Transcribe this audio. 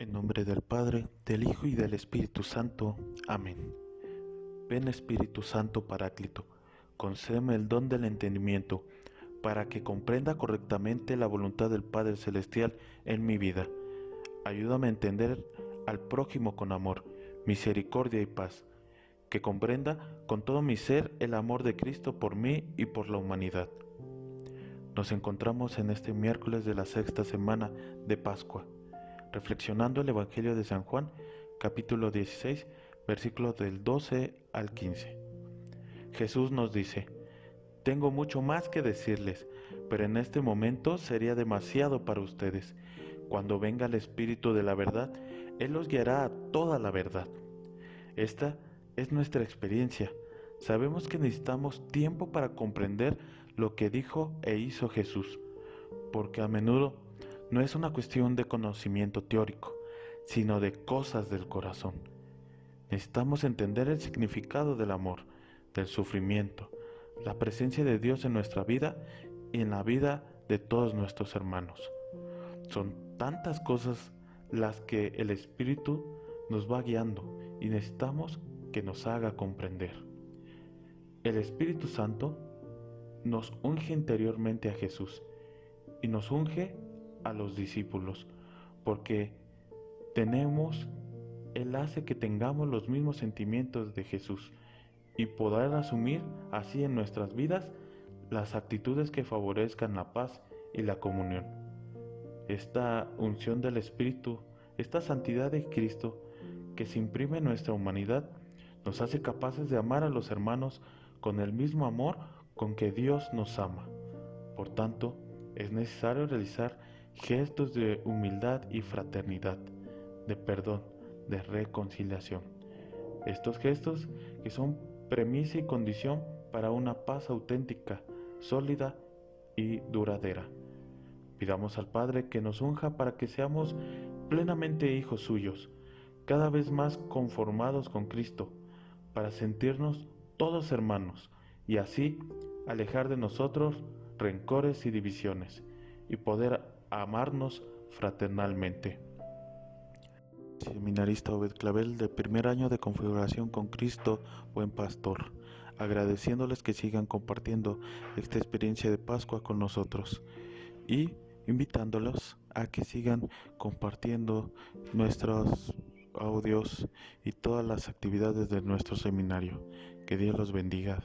En nombre del Padre, del Hijo y del Espíritu Santo. Amén. Ven Espíritu Santo Paráclito, concédeme el don del entendimiento, para que comprenda correctamente la voluntad del Padre Celestial en mi vida. Ayúdame a entender al prójimo con amor, misericordia y paz, que comprenda con todo mi ser el amor de Cristo por mí y por la humanidad. Nos encontramos en este miércoles de la sexta semana de Pascua reflexionando el Evangelio de San Juan, capítulo 16, versículos del 12 al 15. Jesús nos dice, tengo mucho más que decirles, pero en este momento sería demasiado para ustedes. Cuando venga el Espíritu de la verdad, Él los guiará a toda la verdad. Esta es nuestra experiencia. Sabemos que necesitamos tiempo para comprender lo que dijo e hizo Jesús, porque a menudo no es una cuestión de conocimiento teórico, sino de cosas del corazón. Necesitamos entender el significado del amor, del sufrimiento, la presencia de Dios en nuestra vida y en la vida de todos nuestros hermanos. Son tantas cosas las que el Espíritu nos va guiando y necesitamos que nos haga comprender. El Espíritu Santo nos unge interiormente a Jesús y nos unge a los discípulos, porque tenemos, Él hace que tengamos los mismos sentimientos de Jesús y poder asumir así en nuestras vidas las actitudes que favorezcan la paz y la comunión. Esta unción del Espíritu, esta santidad de Cristo que se imprime en nuestra humanidad, nos hace capaces de amar a los hermanos con el mismo amor con que Dios nos ama. Por tanto, es necesario realizar gestos de humildad y fraternidad, de perdón, de reconciliación. Estos gestos que son premisa y condición para una paz auténtica, sólida y duradera. Pidamos al Padre que nos unja para que seamos plenamente hijos suyos, cada vez más conformados con Cristo, para sentirnos todos hermanos y así alejar de nosotros rencores y divisiones y poder amarnos fraternalmente. Seminarista Obed Clavel de primer año de configuración con Cristo, buen pastor, agradeciéndoles que sigan compartiendo esta experiencia de Pascua con nosotros y invitándolos a que sigan compartiendo nuestros audios y todas las actividades de nuestro seminario. Que Dios los bendiga.